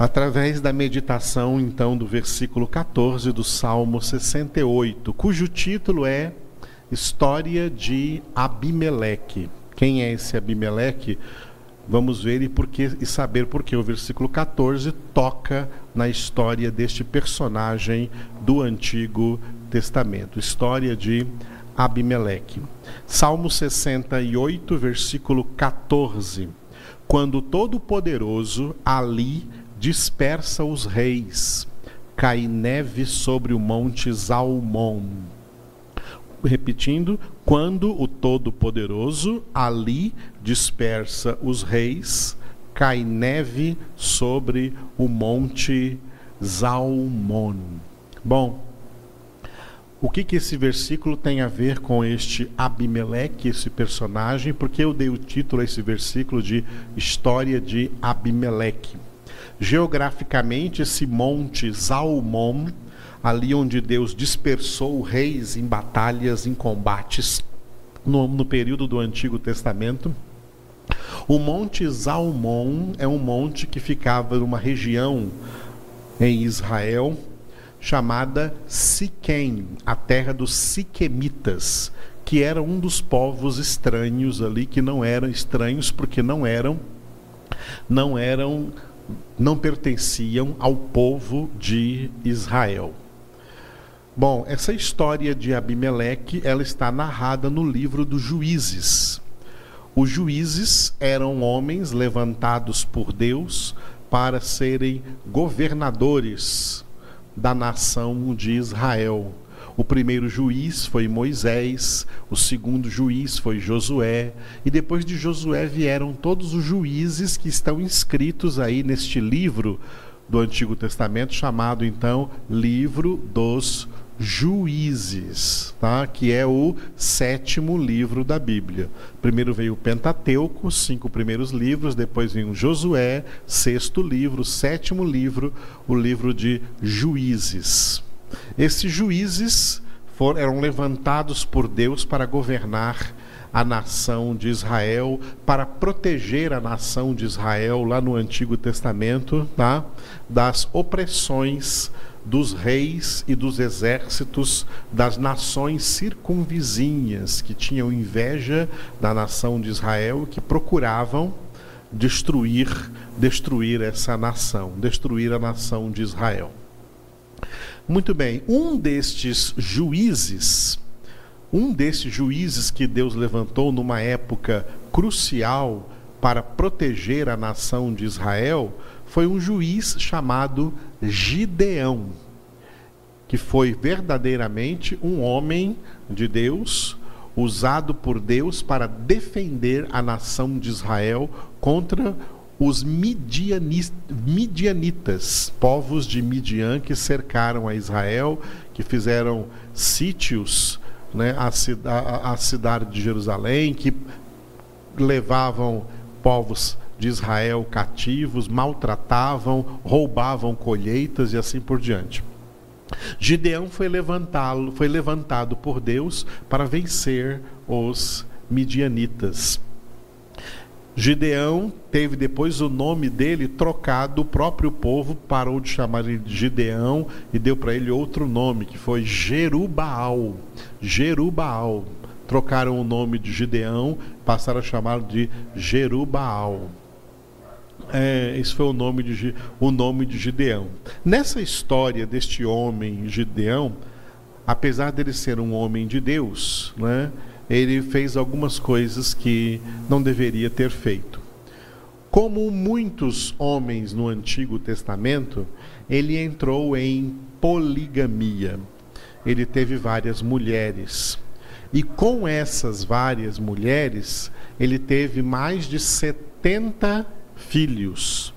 através da meditação, então, do versículo 14 do Salmo 68, cujo título é História de Abimeleque. Quem é esse Abimeleque? Vamos ver e, porque, e saber por que o versículo 14 toca na história deste personagem do Antigo Testamento. História de Abimeleque. Salmo 68, versículo 14. Quando Todo-Poderoso ali dispersa os reis, cai neve sobre o monte Zalmon. Repetindo, quando o Todo-Poderoso ali dispersa os reis, cai neve sobre o monte Zalmon. Bom, o que, que esse versículo tem a ver com este Abimeleque, esse personagem? Porque eu dei o título a esse versículo de História de Abimeleque. Geograficamente, esse monte Zalmon, ali onde Deus dispersou reis em batalhas, em combates, no, no período do Antigo Testamento, o Monte Zalmon é um monte que ficava numa região em Israel chamada Siquém, a terra dos Siquemitas, que era um dos povos estranhos ali, que não eram estranhos porque não eram não eram não pertenciam ao povo de Israel. Bom, essa história de Abimeleque, ela está narrada no livro dos Juízes. Os juízes eram homens levantados por Deus para serem governadores da nação de Israel. O primeiro juiz foi Moisés, o segundo juiz foi Josué, e depois de Josué vieram todos os juízes que estão inscritos aí neste livro do Antigo Testamento, chamado então Livro dos Juízes, tá? que é o sétimo livro da Bíblia. Primeiro veio o Pentateuco, cinco primeiros livros, depois vem o Josué, sexto livro, sétimo livro, o livro de Juízes. Esses juízes foram, eram levantados por Deus para governar a nação de Israel, para proteger a nação de Israel lá no Antigo Testamento, tá? das opressões dos reis e dos exércitos das nações circunvizinhas que tinham inveja da nação de Israel, que procuravam destruir, destruir essa nação, destruir a nação de Israel. Muito bem, um destes juízes, um destes juízes que Deus levantou numa época crucial para proteger a nação de Israel, foi um juiz chamado Gideão, que foi verdadeiramente um homem de Deus, usado por Deus para defender a nação de Israel contra os midianitas, povos de Midian que cercaram a Israel, que fizeram sítios né, à, à cidade de Jerusalém, que levavam povos de Israel cativos, maltratavam, roubavam colheitas e assim por diante. Gideão foi levantado, foi levantado por Deus para vencer os midianitas. Gideão teve depois o nome dele trocado, o próprio povo parou de chamar ele de Gideão e deu para ele outro nome, que foi Jerubaal. Jerubaal. Trocaram o nome de Gideão, passaram a chamar de Jerubaal. É, esse foi o nome, de, o nome de Gideão. Nessa história deste homem, Gideão, apesar dele ser um homem de Deus, né, ele fez algumas coisas que não deveria ter feito. Como muitos homens no Antigo Testamento, ele entrou em poligamia. Ele teve várias mulheres. E com essas várias mulheres, ele teve mais de 70 filhos.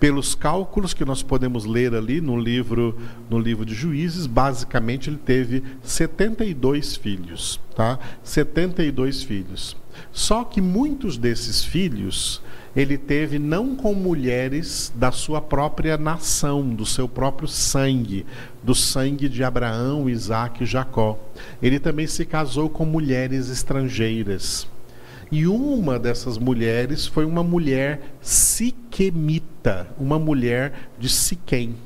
Pelos cálculos que nós podemos ler ali no livro, no livro de Juízes, basicamente ele teve 72 filhos, tá? 72 filhos. Só que muitos desses filhos ele teve não com mulheres da sua própria nação, do seu próprio sangue, do sangue de Abraão, Isaac e Jacó. Ele também se casou com mulheres estrangeiras. E uma dessas mulheres foi uma mulher siquemita, uma mulher de Siquém.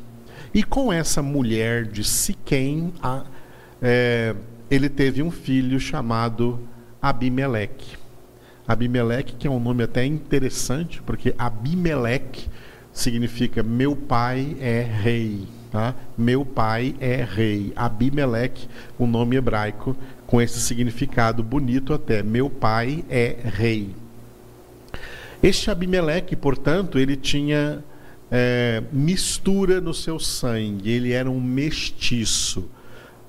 E com essa mulher de Siquém, a, é, ele teve um filho chamado Abimeleque. Abimeleque, que é um nome até interessante, porque Abimeleque significa meu pai é rei. Tá? Meu pai é rei. Abimeleque, o um nome hebraico, com esse significado bonito até. Meu pai é rei. Este Abimeleque, portanto, ele tinha é, mistura no seu sangue, ele era um mestiço.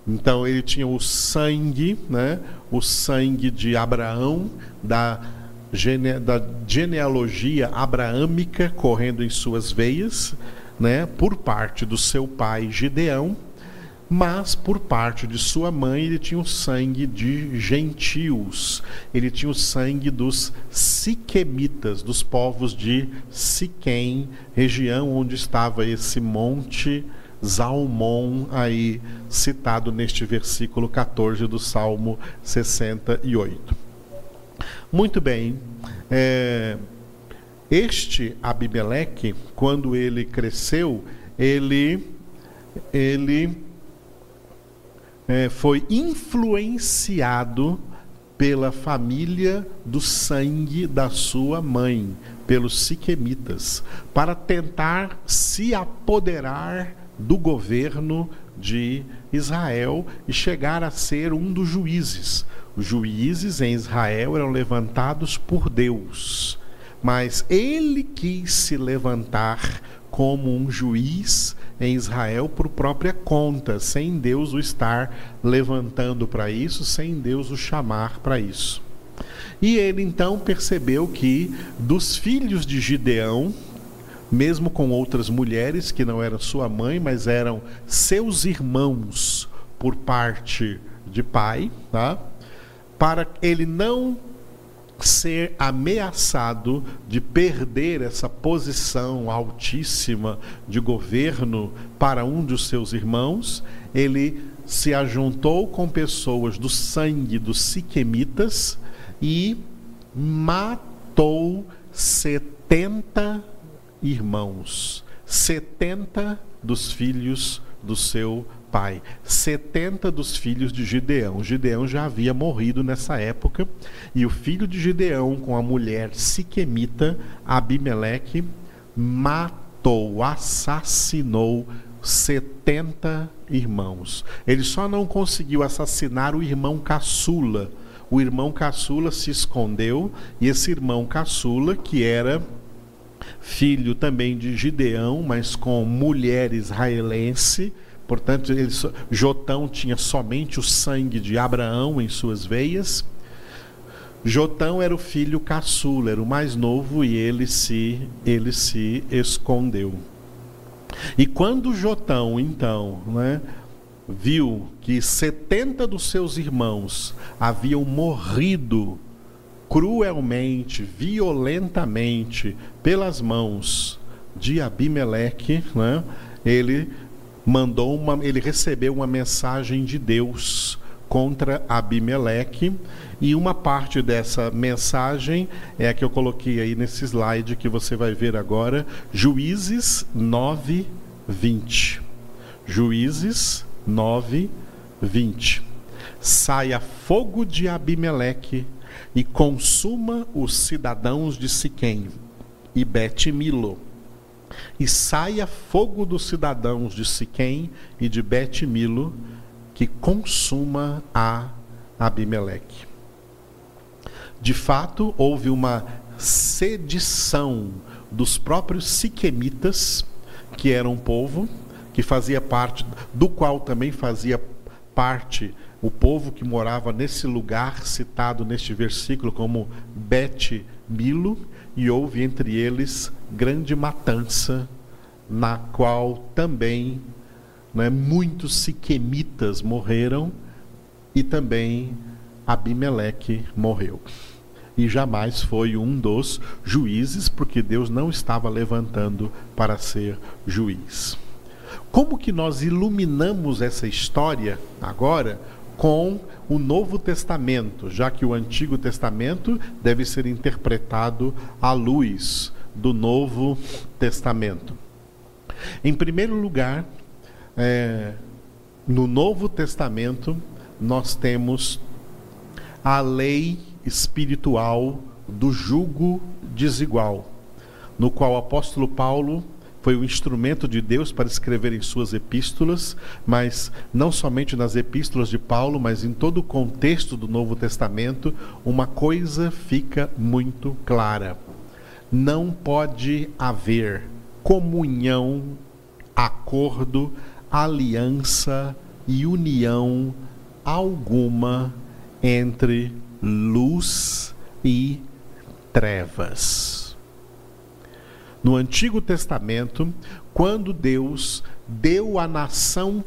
Então ele tinha o sangue, né, o sangue de Abraão, da, gene, da genealogia abraâmica correndo em suas veias, né, por parte do seu pai Gideão, mas por parte de sua mãe ele tinha o sangue de gentios, ele tinha o sangue dos siquemitas, dos povos de Siquém, região onde estava esse monte Zalmon, aí citado neste versículo 14 do Salmo 68. Muito bem. É, este Abimeleque, quando ele cresceu, ele, ele é, foi influenciado pela família do sangue da sua mãe, pelos siquemitas, para tentar se apoderar do governo de Israel e chegar a ser um dos juízes. Os juízes em Israel eram levantados por Deus mas ele quis se levantar como um juiz em Israel por própria conta, sem Deus o estar levantando para isso, sem Deus o chamar para isso. E ele então percebeu que dos filhos de Gideão, mesmo com outras mulheres que não eram sua mãe, mas eram seus irmãos por parte de pai, tá? para ele não ser ameaçado de perder essa posição altíssima de governo para um dos seus irmãos, ele se ajuntou com pessoas do sangue dos siquemitas e matou 70 irmãos, 70 dos filhos do seu pai, 70 dos filhos de Gideão. Gideão já havia morrido nessa época, e o filho de Gideão, com a mulher siquemita, Abimeleque, matou, assassinou 70 irmãos. Ele só não conseguiu assassinar o irmão caçula. O irmão caçula se escondeu, e esse irmão caçula, que era filho também de Gideão, mas com mulher israelense, Portanto, ele, Jotão tinha somente o sangue de Abraão em suas veias. Jotão era o filho caçula, era o mais novo e ele se, ele se escondeu. E quando Jotão, então, né, viu que 70 dos seus irmãos haviam morrido cruelmente, violentamente, pelas mãos de Abimeleque, né, ele mandou uma, ele recebeu uma mensagem de Deus contra Abimeleque e uma parte dessa mensagem é a que eu coloquei aí nesse slide que você vai ver agora, Juízes 9, 20. Juízes 9, 20. Saia fogo de Abimeleque e consuma os cidadãos de Siquém e Bet-Milo e saia fogo dos cidadãos de Siquém e de Bet-Milo, que consuma a Abimeleque. De fato, houve uma sedição dos próprios siquemitas, que era um povo que fazia parte, do qual também fazia parte o povo que morava nesse lugar citado neste versículo como Bet-Milo, e houve entre eles grande matança, na qual também né, muitos siquemitas morreram e também Abimeleque morreu. E jamais foi um dos juízes, porque Deus não estava levantando para ser juiz. Como que nós iluminamos essa história agora com o Novo Testamento, já que o Antigo Testamento deve ser interpretado à luz do Novo Testamento. Em primeiro lugar, é, no Novo Testamento, nós temos a lei espiritual do jugo desigual, no qual o apóstolo Paulo foi o instrumento de Deus para escrever em suas epístolas, mas não somente nas epístolas de Paulo, mas em todo o contexto do Novo Testamento, uma coisa fica muito clara: não pode haver comunhão, acordo, aliança e união alguma entre luz e trevas. No Antigo Testamento, quando Deus deu a nação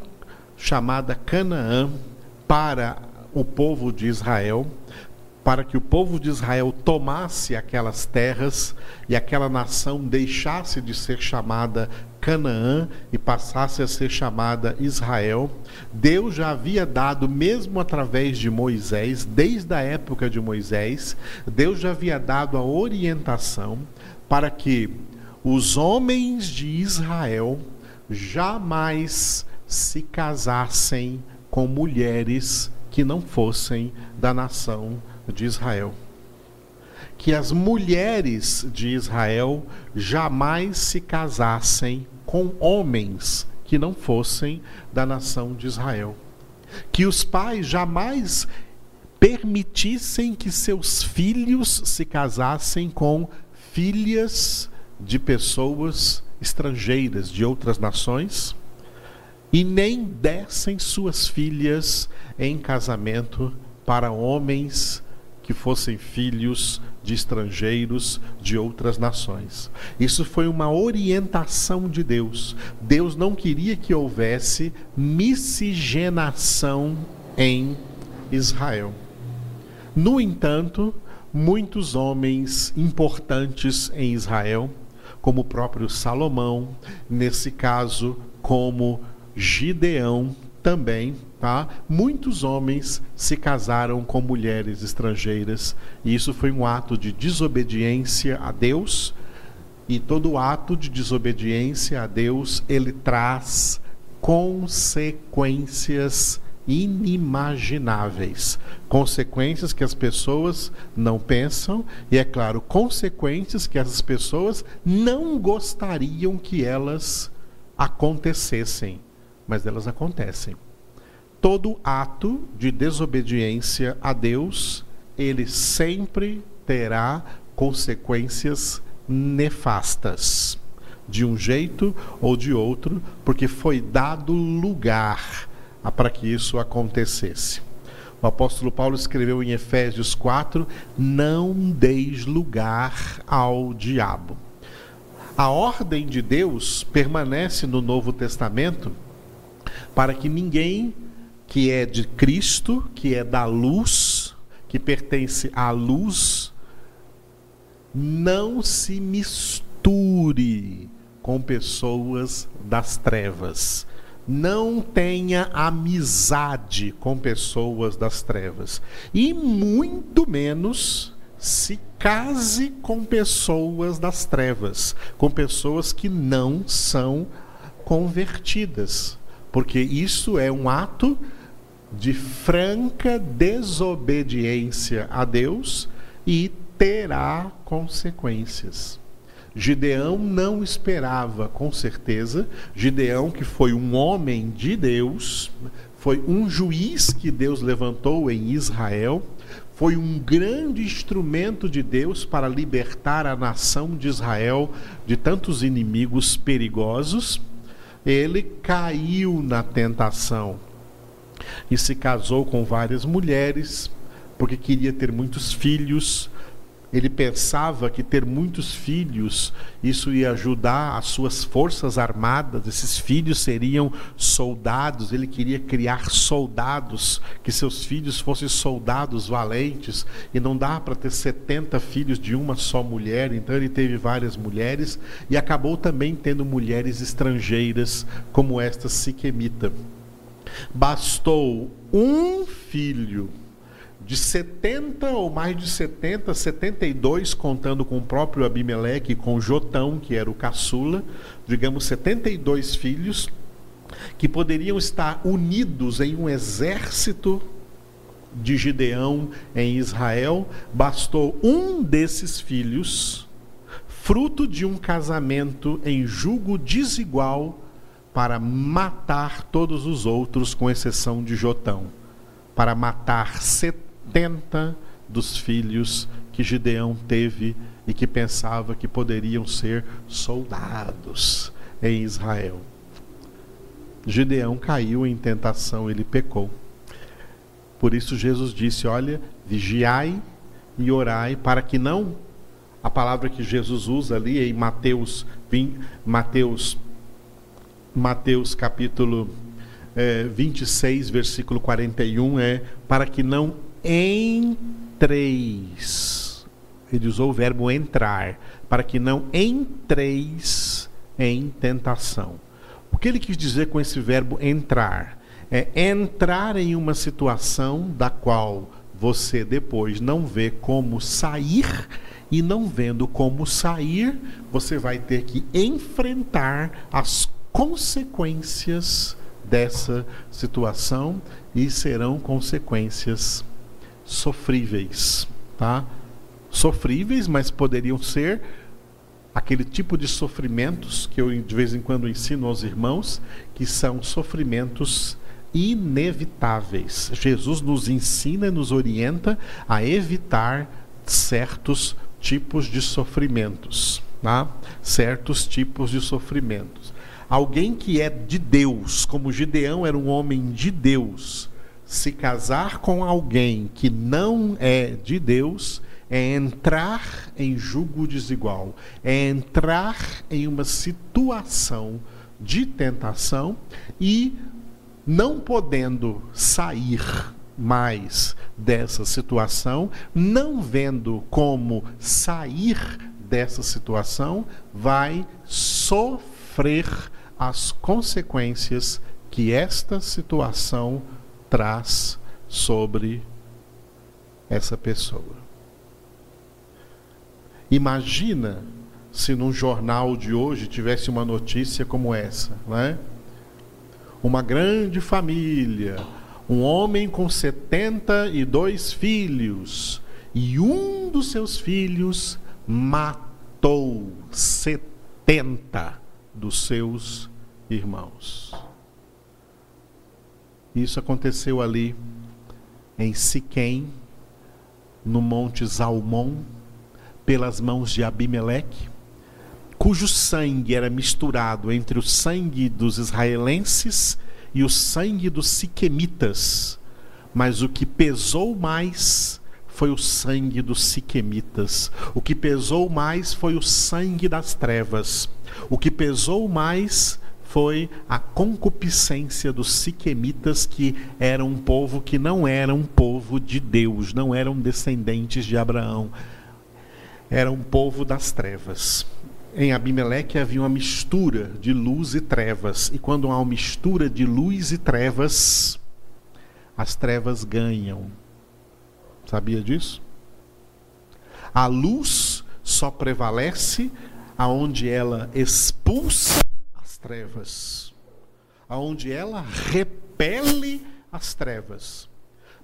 chamada Canaã para o povo de Israel, para que o povo de Israel tomasse aquelas terras e aquela nação deixasse de ser chamada Canaã e passasse a ser chamada Israel. Deus já havia dado, mesmo através de Moisés, desde a época de Moisés, Deus já havia dado a orientação para que os homens de Israel jamais se casassem com mulheres que não fossem da nação de Israel. Que as mulheres de Israel jamais se casassem com homens que não fossem da nação de Israel. Que os pais jamais permitissem que seus filhos se casassem com filhas de pessoas estrangeiras de outras nações e nem dessem suas filhas em casamento para homens que fossem filhos de estrangeiros de outras nações. Isso foi uma orientação de Deus. Deus não queria que houvesse miscigenação em Israel. No entanto, muitos homens importantes em Israel como o próprio Salomão, nesse caso, como Gideão também, tá? Muitos homens se casaram com mulheres estrangeiras, e isso foi um ato de desobediência a Deus, e todo ato de desobediência a Deus, ele traz consequências inimagináveis. Consequências que as pessoas não pensam, e é claro, consequências que as pessoas não gostariam que elas acontecessem, mas elas acontecem. Todo ato de desobediência a Deus, ele sempre terá consequências nefastas, de um jeito ou de outro, porque foi dado lugar para que isso acontecesse. O apóstolo Paulo escreveu em Efésios 4: Não deis lugar ao diabo. A ordem de Deus permanece no Novo Testamento para que ninguém que é de Cristo, que é da luz, que pertence à luz, não se misture com pessoas das trevas. Não tenha amizade com pessoas das trevas. E muito menos se case com pessoas das trevas, com pessoas que não são convertidas, porque isso é um ato de franca desobediência a Deus e terá consequências. Gideão não esperava, com certeza. Gideão, que foi um homem de Deus, foi um juiz que Deus levantou em Israel, foi um grande instrumento de Deus para libertar a nação de Israel de tantos inimigos perigosos. Ele caiu na tentação e se casou com várias mulheres, porque queria ter muitos filhos, ele pensava que ter muitos filhos, isso ia ajudar as suas forças armadas, esses filhos seriam soldados, ele queria criar soldados, que seus filhos fossem soldados valentes, e não dá para ter 70 filhos de uma só mulher, então ele teve várias mulheres e acabou também tendo mulheres estrangeiras, como esta Siquemita. Bastou um filho de 70 ou mais de 70, 72, contando com o próprio Abimeleque com Jotão, que era o caçula, digamos 72 filhos, que poderiam estar unidos em um exército de Gideão em Israel, bastou um desses filhos, fruto de um casamento em julgo desigual, para matar todos os outros, com exceção de Jotão, para matar 70 dos filhos que Gideão teve e que pensava que poderiam ser soldados em Israel. Gideão caiu em tentação, ele pecou. Por isso Jesus disse: Olha, vigiai e orai para que não a palavra que Jesus usa ali em Mateus 20, Mateus Mateus capítulo é, 26, versículo 41 é para que não entreis. Ele usou o verbo entrar, para que não entreis em tentação. O que ele quis dizer com esse verbo entrar? É entrar em uma situação da qual você depois não vê como sair, e não vendo como sair, você vai ter que enfrentar as consequências dessa situação e serão consequências sofríveis, tá? Sofríveis, mas poderiam ser aquele tipo de sofrimentos que eu de vez em quando ensino aos irmãos, que são sofrimentos inevitáveis. Jesus nos ensina e nos orienta a evitar certos tipos de sofrimentos, tá? Certos tipos de sofrimentos. Alguém que é de Deus, como Gideão era um homem de Deus, se casar com alguém que não é de Deus, é entrar em julgo desigual, é entrar em uma situação de tentação e não podendo sair mais dessa situação, não vendo como sair dessa situação, vai sofrer as consequências que esta situação traz sobre essa pessoa. Imagina se num jornal de hoje tivesse uma notícia como essa, né? Uma grande família, um homem com 72 filhos, e um dos seus filhos matou 70 dos seus irmãos. Isso aconteceu ali em Siquém, no monte Zalmon, pelas mãos de Abimeleque, cujo sangue era misturado entre o sangue dos israelenses e o sangue dos siquemitas, mas o que pesou mais foi o sangue dos siquemitas. O que pesou mais foi o sangue das trevas. O que pesou mais foi a concupiscência dos siquemitas, que era um povo que não era um povo de Deus, não eram descendentes de Abraão era um povo das trevas. Em Abimeleque havia uma mistura de luz e trevas, e quando há uma mistura de luz e trevas, as trevas ganham. Sabia disso? A luz só prevalece aonde ela expulsa as trevas, aonde ela repele as trevas.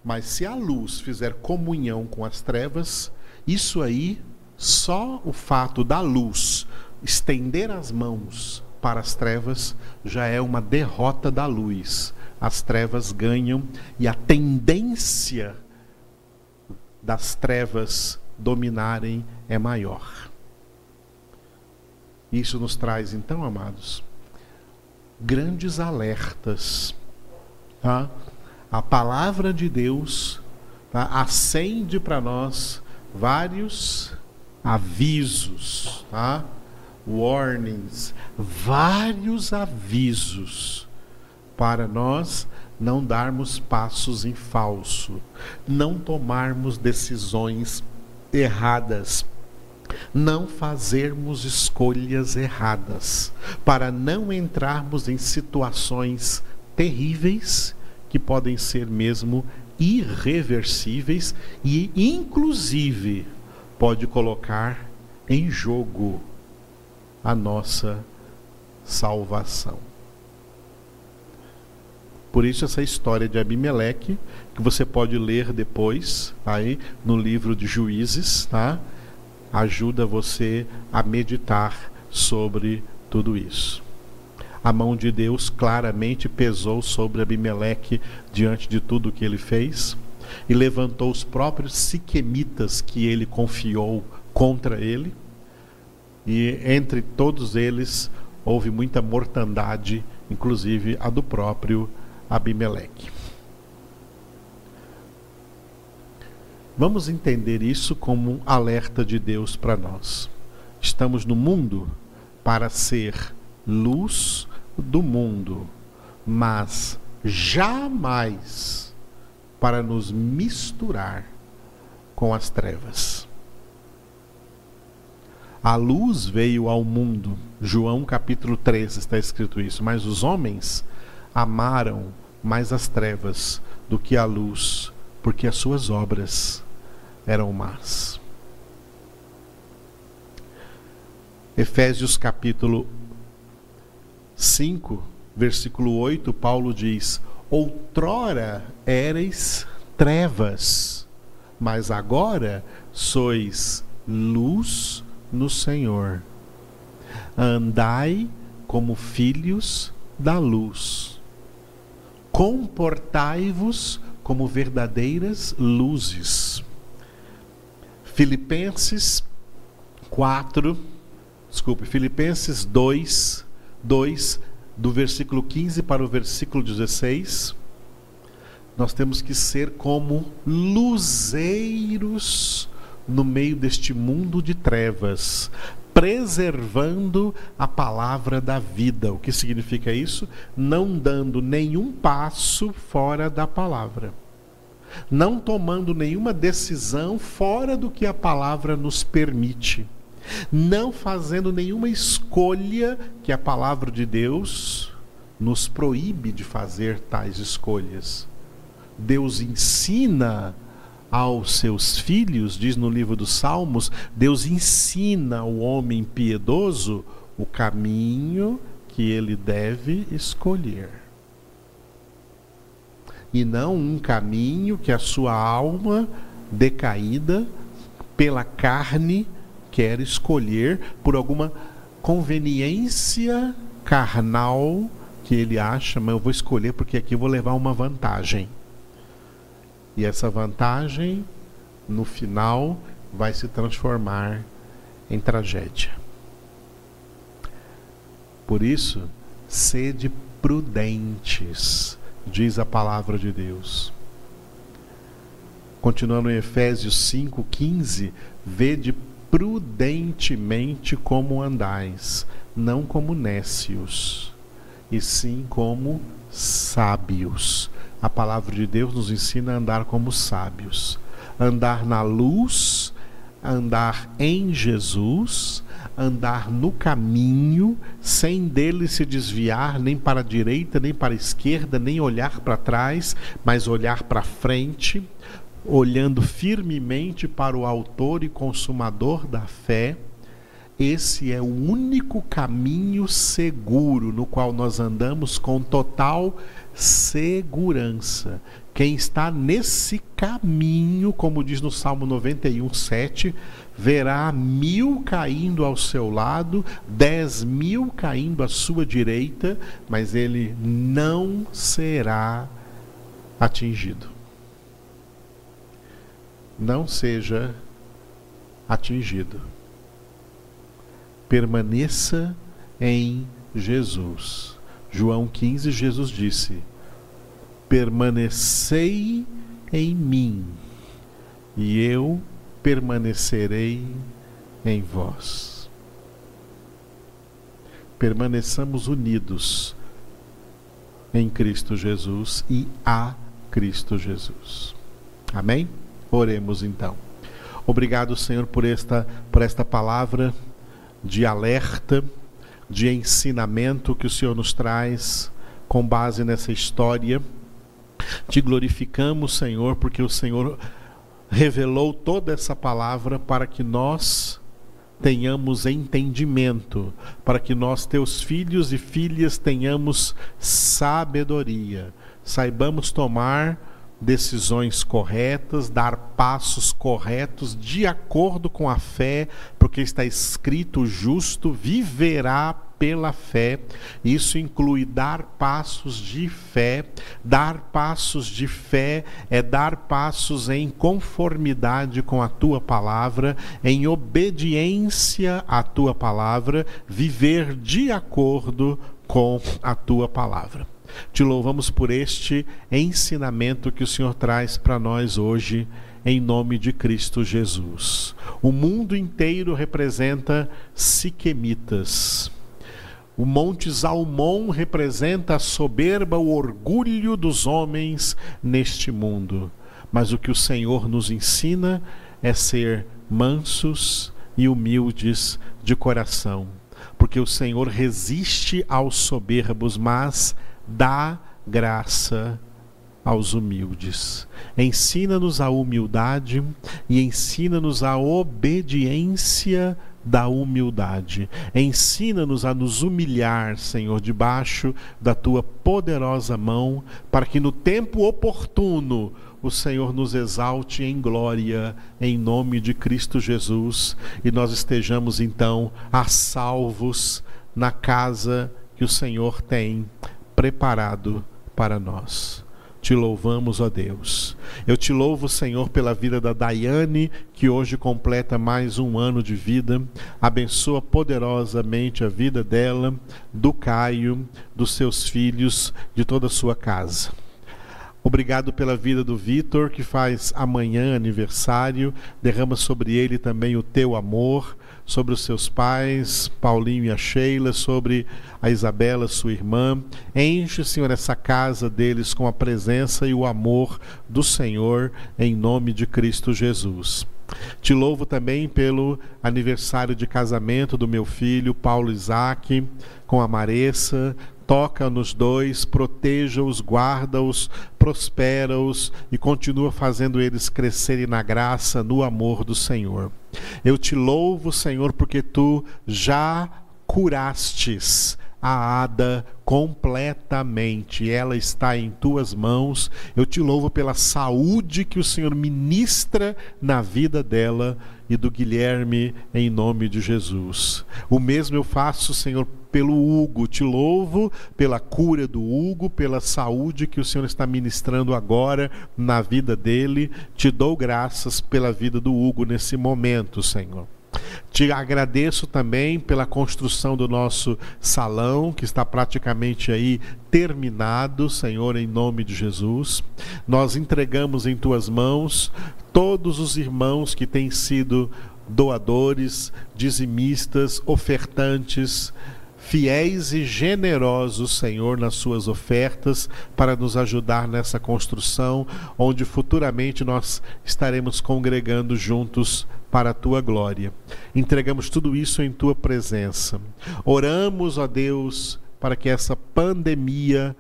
Mas se a luz fizer comunhão com as trevas, isso aí só o fato da luz estender as mãos para as trevas já é uma derrota da luz. As trevas ganham e a tendência das trevas dominarem é maior. Isso nos traz, então, amados, grandes alertas. Tá? A palavra de Deus tá? acende para nós vários avisos, tá? warnings, vários avisos para nós não darmos passos em falso, não tomarmos decisões erradas, não fazermos escolhas erradas, para não entrarmos em situações terríveis que podem ser mesmo irreversíveis e, inclusive, pode colocar em jogo a nossa salvação. Por isso essa história de Abimeleque, que você pode ler depois, aí no livro de Juízes, tá? Ajuda você a meditar sobre tudo isso. A mão de Deus claramente pesou sobre Abimeleque diante de tudo que ele fez e levantou os próprios siquemitas que ele confiou contra ele. E entre todos eles houve muita mortandade, inclusive a do próprio Abimeleque. Vamos entender isso como um alerta de Deus para nós. Estamos no mundo para ser luz do mundo, mas jamais para nos misturar com as trevas. A luz veio ao mundo, João capítulo 3 está escrito isso, mas os homens amaram mais as trevas do que a luz, porque as suas obras eram más. Efésios capítulo 5, versículo 8, Paulo diz: Outrora erais trevas, mas agora sois luz no Senhor. Andai como filhos da luz. Comportai-vos como verdadeiras luzes. Filipenses 4, desculpe, Filipenses 2, 2, do versículo 15 para o versículo 16, nós temos que ser como luzeiros no meio deste mundo de trevas, preservando a palavra da vida. O que significa isso? Não dando nenhum passo fora da palavra. Não tomando nenhuma decisão fora do que a palavra nos permite não fazendo nenhuma escolha que a palavra de Deus nos proíbe de fazer tais escolhas. Deus ensina aos seus filhos, diz no livro dos Salmos, Deus ensina o homem piedoso o caminho que ele deve escolher. E não um caminho que a sua alma decaída pela carne quer escolher por alguma conveniência carnal que ele acha, mas eu vou escolher porque aqui eu vou levar uma vantagem. E essa vantagem, no final, vai se transformar em tragédia. Por isso, sede prudentes, diz a palavra de Deus. Continuando em Efésios 5,15, vede prudentemente como andais, não como nécios, e sim como sábios. A palavra de Deus nos ensina a andar como sábios, andar na luz, andar em Jesus, andar no caminho, sem dele se desviar nem para a direita, nem para a esquerda, nem olhar para trás, mas olhar para frente, olhando firmemente para o Autor e Consumador da fé, esse é o único caminho seguro no qual nós andamos com total segurança. Quem está nesse caminho, como diz no Salmo 91, 7, verá mil caindo ao seu lado, dez mil caindo à sua direita, mas ele não será atingido não seja atingido. Permaneça em Jesus. João 15, Jesus disse: Permanecei em mim, e eu permanecerei em vós. Permaneçamos unidos em Cristo Jesus e a Cristo Jesus. Amém? Oremos então. Obrigado, Senhor, por esta, por esta palavra de alerta, de ensinamento que o Senhor nos traz com base nessa história. Te glorificamos, Senhor, porque o Senhor revelou toda essa palavra para que nós tenhamos entendimento, para que nós, teus filhos e filhas, tenhamos sabedoria, saibamos tomar decisões corretas, dar passos corretos de acordo com a fé, porque está escrito: justo viverá pela fé. Isso inclui dar passos de fé. Dar passos de fé é dar passos em conformidade com a tua palavra, em obediência à tua palavra, viver de acordo com a tua palavra. Te louvamos por este ensinamento que o Senhor traz para nós hoje, em nome de Cristo Jesus. O mundo inteiro representa siquemitas. O Monte Zalmon representa a soberba, o orgulho dos homens neste mundo. Mas o que o Senhor nos ensina é ser mansos e humildes de coração, porque o Senhor resiste aos soberbos, mas dá graça aos humildes. Ensina-nos a humildade e ensina-nos a obediência da humildade. Ensina-nos a nos humilhar, Senhor, debaixo da tua poderosa mão, para que no tempo oportuno o Senhor nos exalte em glória, em nome de Cristo Jesus, e nós estejamos então a salvos na casa que o Senhor tem preparado para nós. Te louvamos, ó Deus. Eu te louvo, Senhor, pela vida da Daiane, que hoje completa mais um ano de vida. Abençoa poderosamente a vida dela, do Caio, dos seus filhos, de toda a sua casa. Obrigado pela vida do Vitor, que faz amanhã aniversário. Derrama sobre ele também o teu amor sobre os seus pais, Paulinho e a Sheila, sobre a Isabela, sua irmã. Enche, Senhor, essa casa deles com a presença e o amor do Senhor, em nome de Cristo Jesus. Te louvo também pelo aniversário de casamento do meu filho Paulo Isaac com a Maressa toca nos dois, proteja-os, guarda-os, prospera-os e continua fazendo eles crescerem na graça, no amor do Senhor. Eu te louvo, Senhor, porque tu já curastes a Ada completamente. Ela está em tuas mãos. Eu te louvo pela saúde que o Senhor ministra na vida dela e do Guilherme, em nome de Jesus. O mesmo eu faço, Senhor, pelo Hugo. Te louvo pela cura do Hugo, pela saúde que o Senhor está ministrando agora na vida dele. Te dou graças pela vida do Hugo nesse momento, Senhor. Te agradeço também pela construção do nosso salão, que está praticamente aí terminado, Senhor, em nome de Jesus. Nós entregamos em tuas mãos todos os irmãos que têm sido doadores, dizimistas, ofertantes, fiéis e generosos, Senhor, nas suas ofertas para nos ajudar nessa construção, onde futuramente nós estaremos congregando juntos para a tua glória. Entregamos tudo isso em tua presença. Oramos, ó Deus, para que essa pandemia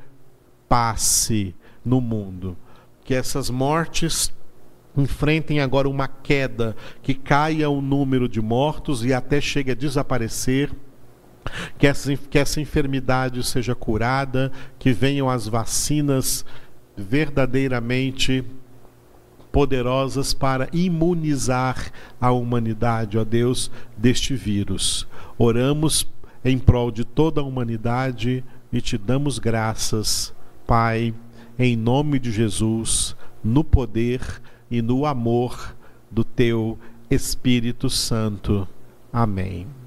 passe no mundo, que essas mortes enfrentem agora uma queda, que caia o número de mortos e até chegue a desaparecer que essa, que essa enfermidade seja curada, que venham as vacinas verdadeiramente poderosas para imunizar a humanidade, ó Deus, deste vírus. Oramos em prol de toda a humanidade e te damos graças, Pai, em nome de Jesus, no poder e no amor do teu Espírito Santo. Amém.